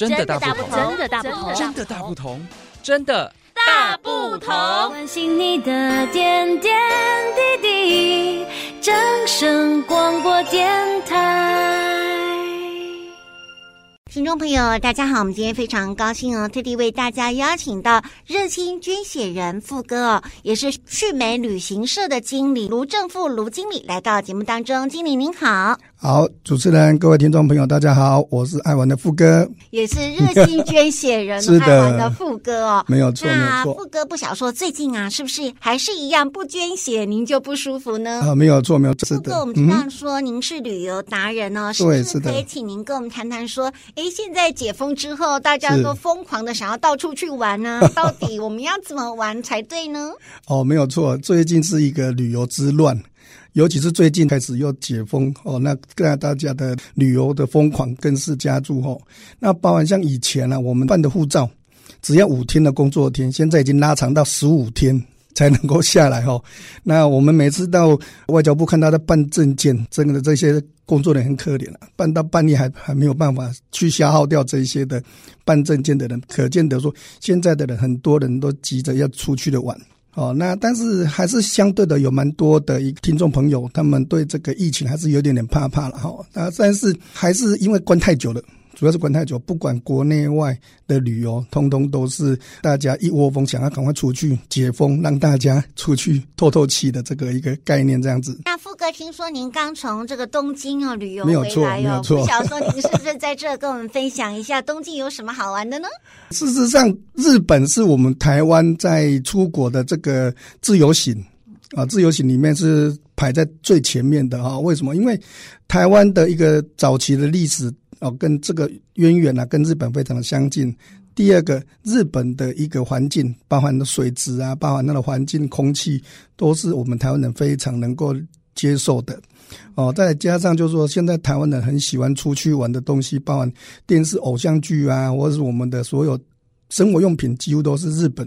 真的大不同，真的大不同，真的大不同，真的大不同。关心你的点点滴滴，掌声广播电台。听众朋友，大家好，我们今天非常高兴哦，特地为大家邀请到热心捐血人富哥哦，也是旭美旅行社的经理卢正富卢经理来到节目当中，经理您好。好，主持人，各位听众朋友，大家好，我是爱玩的富哥，也是热心捐血人 是的爱玩的富哥哦，没有错，没有错。那富哥不想说最近啊，是不是还是一样不捐血您就不舒服呢？啊，没有错，没有错。富哥，我们知道说您是旅游达人哦，嗯、是不是可以请您跟我们谈谈说，哎，现在解封之后，大家都疯狂的想要到处去玩呢，到底我们要怎么玩才对呢？哦，没有错，最近是一个旅游之乱。尤其是最近开始又解封哦，那跟大家的旅游的疯狂更是加注哦。那包含像以前呢、啊，我们办的护照只要五天的工作天，现在已经拉长到十五天才能够下来哦。那我们每次到外交部看到在办证件，真的这些工作人很可怜了、啊，办到半夜还还没有办法去消耗掉这些的办证件的人，可见得说现在的人很多人都急着要出去的玩。哦，那但是还是相对的有蛮多的一听众朋友，他们对这个疫情还是有点点怕怕了哈。那但是还是因为关太久了，主要是关太久，不管国内外的旅游，通通都是大家一窝蜂想要赶快出去解封，让大家出去透透气的这个一个概念这样子。那富哥，听说您刚从这个东京哦旅游回来哦，没有错，不晓得说您是不是在这跟我们分享一下东京有什么好玩的呢？事实上，日本是我们台湾在出国的这个自由行啊，自由行里面是排在最前面的哈。为什么？因为台湾的一个早期的历史哦，跟这个渊源啊，跟日本非常的相近。第二个，日本的一个环境，包含的水质啊，包含那个环境、空气，都是我们台湾人非常能够接受的。哦，再加上就是说，现在台湾人很喜欢出去玩的东西，包含电视偶像剧啊，或者是我们的所有生活用品，几乎都是日本。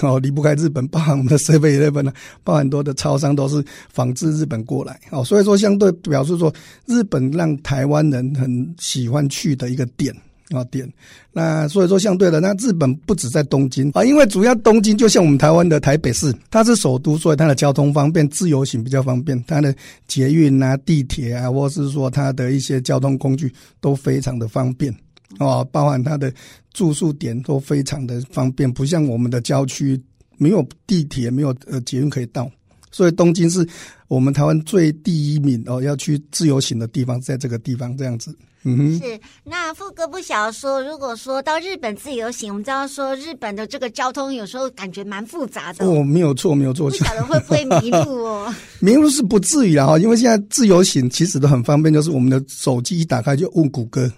哦，离不开日本，包含我们的7-11呢，包含很多的超商都是仿制日本过来。哦，所以说相对表示说，日本让台湾人很喜欢去的一个点。啊、哦，点，那所以说相对的，那日本不止在东京啊，因为主要东京就像我们台湾的台北市，它是首都，所以它的交通方便，自由行比较方便，它的捷运啊、地铁啊，或是说它的一些交通工具都非常的方便哦，包含它的住宿点都非常的方便，不像我们的郊区没有地铁、没有呃捷运可以到，所以东京是我们台湾最第一名哦，要去自由行的地方，在这个地方这样子。嗯，是那富哥不晓得说，如果说到日本自由行，我们知道说日本的这个交通有时候感觉蛮复杂的哦，没有错，没有错，不晓得会不会迷路哦？迷路是不至于啊，因为现在自由行其实都很方便，就是我们的手机一打开就问谷歌，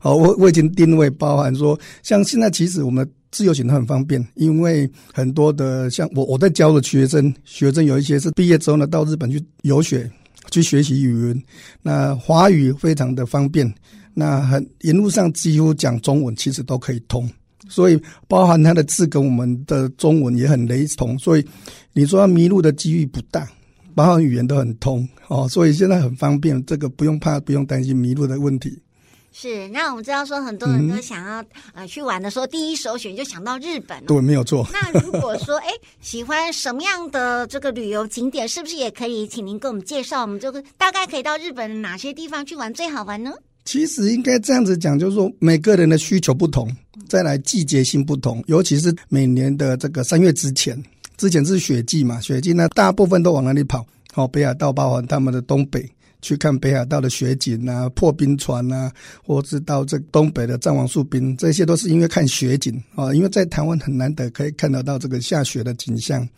好，我我已经定位，包含说像现在其实我们自由行很方便，因为很多的像我我在教的学生，学生有一些是毕业之后呢到日本去游学。去学习语言，那华语非常的方便，那很沿路上几乎讲中文，其实都可以通，所以包含它的字跟我们的中文也很雷同，所以你说要迷路的几率不大，包含语言都很通哦，所以现在很方便，这个不用怕，不用担心迷路的问题。是，那我们知道说很多人都想要、嗯、呃去玩的时候，第一首选就想到日本。对，没有错。那如果说哎喜欢什么样的这个旅游景点，是不是也可以请您给我们介绍？我们这个大概可以到日本哪些地方去玩最好玩呢？其实应该这样子讲，就是说每个人的需求不同，再来季节性不同，尤其是每年的这个三月之前，之前是雪季嘛，雪季呢大部分都往哪里跑？好，北海道包含他们的东北。去看北海道的雪景啊，破冰船啊，或是到这东北的藏王树冰，这些都是因为看雪景啊。因为在台湾很难得可以看得到这个下雪的景象。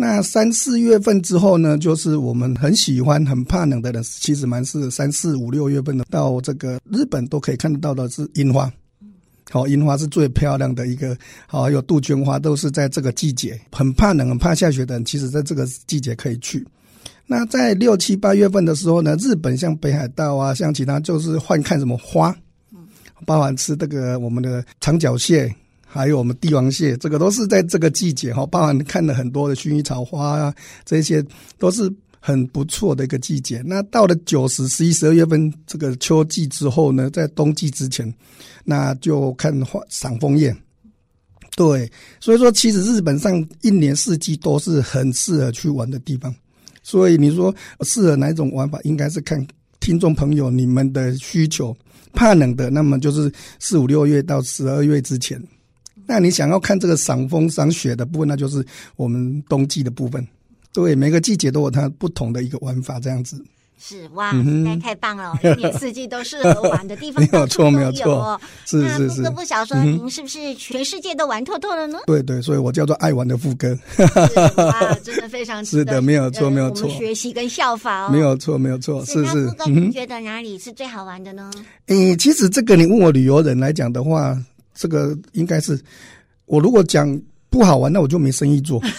那三四月份之后呢，就是我们很喜欢、很怕冷的人，其实蛮是三四五六月份的，到这个日本都可以看得到的是樱花。好，樱花是最漂亮的一个，好，还有杜鹃花都是在这个季节。很怕冷、很怕下雪的人，其实在这个季节可以去。那在六七八月份的时候呢，日本像北海道啊，像其他就是换看什么花，包含吃这个我们的长脚蟹，还有我们帝王蟹，这个都是在这个季节哈，包含看了很多的薰衣草花啊，这些都是很不错的一个季节。那到了九十、十一、十二月份这个秋季之后呢，在冬季之前，那就看花赏枫叶。对，所以说其实日本上一年四季都是很适合去玩的地方。所以你说适合哪种玩法，应该是看听众朋友你们的需求。怕冷的，那么就是四五六月到十二月之前。那你想要看这个赏风赏雪的部分，那就是我们冬季的部分。对，每个季节都有它不同的一个玩法，这样子。是哇，实在太棒了！一年四季都适合玩的地方，没有错，没有错。是是是。那富哥不晓得说，您是不是全世界都玩透透了呢？对对，所以我叫做爱玩的富哥。哇，真的非常 是的，没有错，没有错。学习跟效法哦，没有错，没有错。是是。富哥，您觉得哪里是最好玩的呢？诶，其实这个你问我旅游人来讲的话，这个应该是我如果讲。不好玩，那我就没生意做。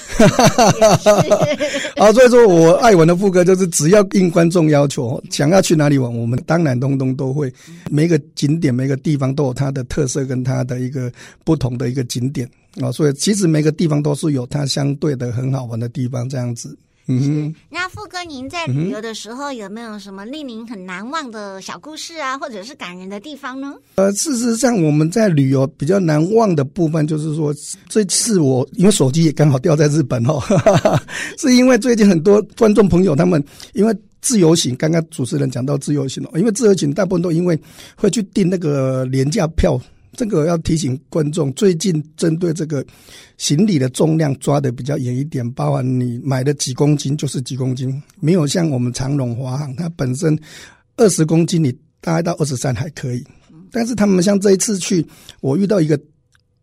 啊，所以说我爱玩的副歌就是，只要应观众要求，想要去哪里玩，我们当然通通都会。每个景点、每个地方都有它的特色跟它的一个不同的一个景点啊，所以其实每个地方都是有它相对的很好玩的地方，这样子。嗯，那富哥，您在旅游的时候有没有什么令您很难忘的小故事啊，或者是感人的地方呢？呃，事实上，我们在旅游比较难忘的部分，就是说这次我因为手机也刚好掉在日本哦，是因为最近很多观众朋友他们因为自由行，刚刚主持人讲到自由行了，因为自由行大部分都因为会去订那个廉价票。这个要提醒观众，最近针对这个行李的重量抓得比较严一点，包含你买的几公斤就是几公斤，没有像我们长荣华航，它本身二十公斤你大概到二十三还可以，但是他们像这一次去，我遇到一个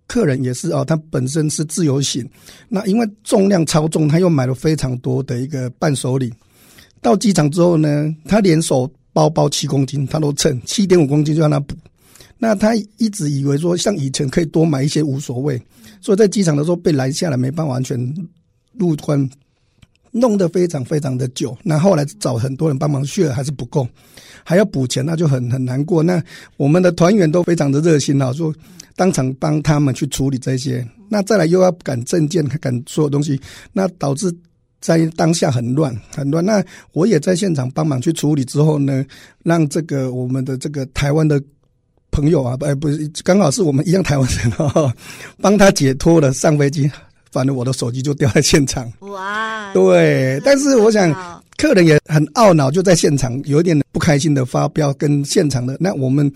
客人也是哦，他本身是自由行，那因为重量超重，他又买了非常多的一个伴手礼，到机场之后呢，他连手包包七公斤他都称，七点五公斤就让他补。那他一直以为说，像以前可以多买一些无所谓，所以在机场的时候被拦下来，没办法完全入关，弄得非常非常的久。那后来找很多人帮忙去了，还是不够，还要补钱，那就很很难过。那我们的团员都非常的热心啊，说当场帮他们去处理这些。那再来又要赶证件，赶所有东西，那导致在当下很乱很乱。那我也在现场帮忙去处理之后呢，让这个我们的这个台湾的。朋友啊，不，不是，刚好是我们一样台湾人哦，帮他解脱了上飞机，反正我的手机就掉在现场。哇，对，但是我想客人也很懊恼，就在现场有一点不开心的发飙，跟现场的那我们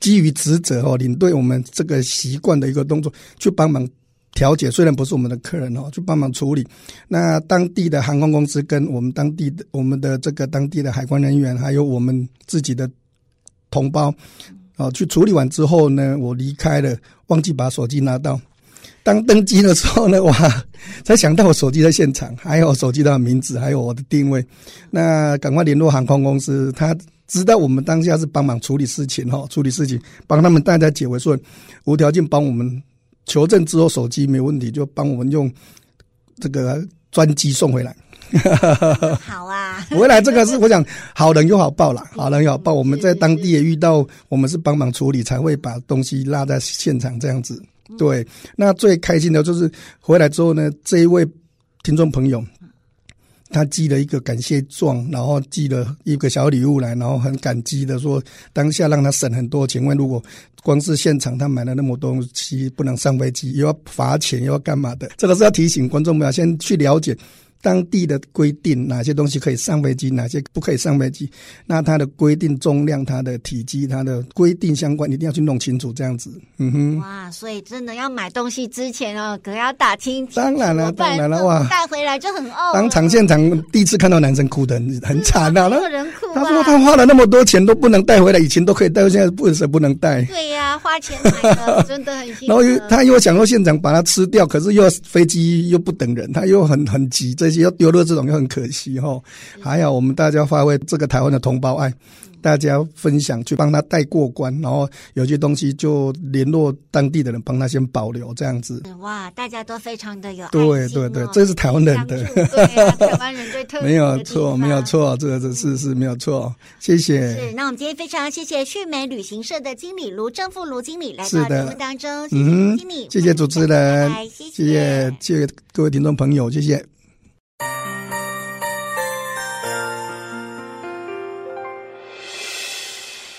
基于职责哦，领队我们这个习惯的一个动作，去帮忙调解，虽然不是我们的客人哦，去帮忙处理。那当地的航空公司跟我们当地的我们的这个当地的海关人员，还有我们自己的同胞。哦，去处理完之后呢，我离开了，忘记把手机拿到。当登机的时候呢，哇，才想到我手机在现场，还有手机的名字，还有我的定位。那赶快联络航空公司，他知道我们当下是帮忙处理事情哈，处理事情，帮他们大家解围，说无条件帮我们求证之后，手机没问题，就帮我们用这个专机送回来。好啊，回来这个是我想好人有好报啦，好人有好报。我们在当地也遇到，我们是帮忙处理，才会把东西落在现场这样子。对，那最开心的就是回来之后呢，这一位听众朋友，他寄了一个感谢状，然后寄了一个小礼物来，然后很感激的说，当下让他省很多钱。问如果光是现场他买了那么多东西，不能上飞机，又要罚钱，又要干嘛的，这个是要提醒观众们要先去了解。当地的规定，哪些东西可以上飞机，哪些不可以上飞机？那它的规定重量、它的体积、它的规定相关，一定要去弄清楚，这样子。嗯哼。哇，所以真的要买东西之前哦，可要打听。当然了，当然了，哇，带回来就很哦。当场现场第一次看到男生哭的很很惨啊，没有人哭啊。他说他花了那么多钱都不能带回来，以前都可以带，现在不舍不能带？对呀、啊，花钱买的真的 很辛苦。然后又他又想说现场把它吃掉，可是又要飞机又不等人，他又很 很急这。些又丢了这种又很可惜哈，还有我们大家发挥这个台湾的同胞爱，大家分享去帮他带过关，然后有些东西就联络当地的人帮他先保留这样子。哇，大家都非常的有对对对，这是台湾人的，对啊、台湾人最特别。没有错，没有错，这个是是没有错，谢谢。是，那我们今天非常谢谢旭美旅行社的经理卢正富卢经理来到节目当中，谢谢经理，谢谢主持人，谢谢谢谢各位听众朋友，谢谢。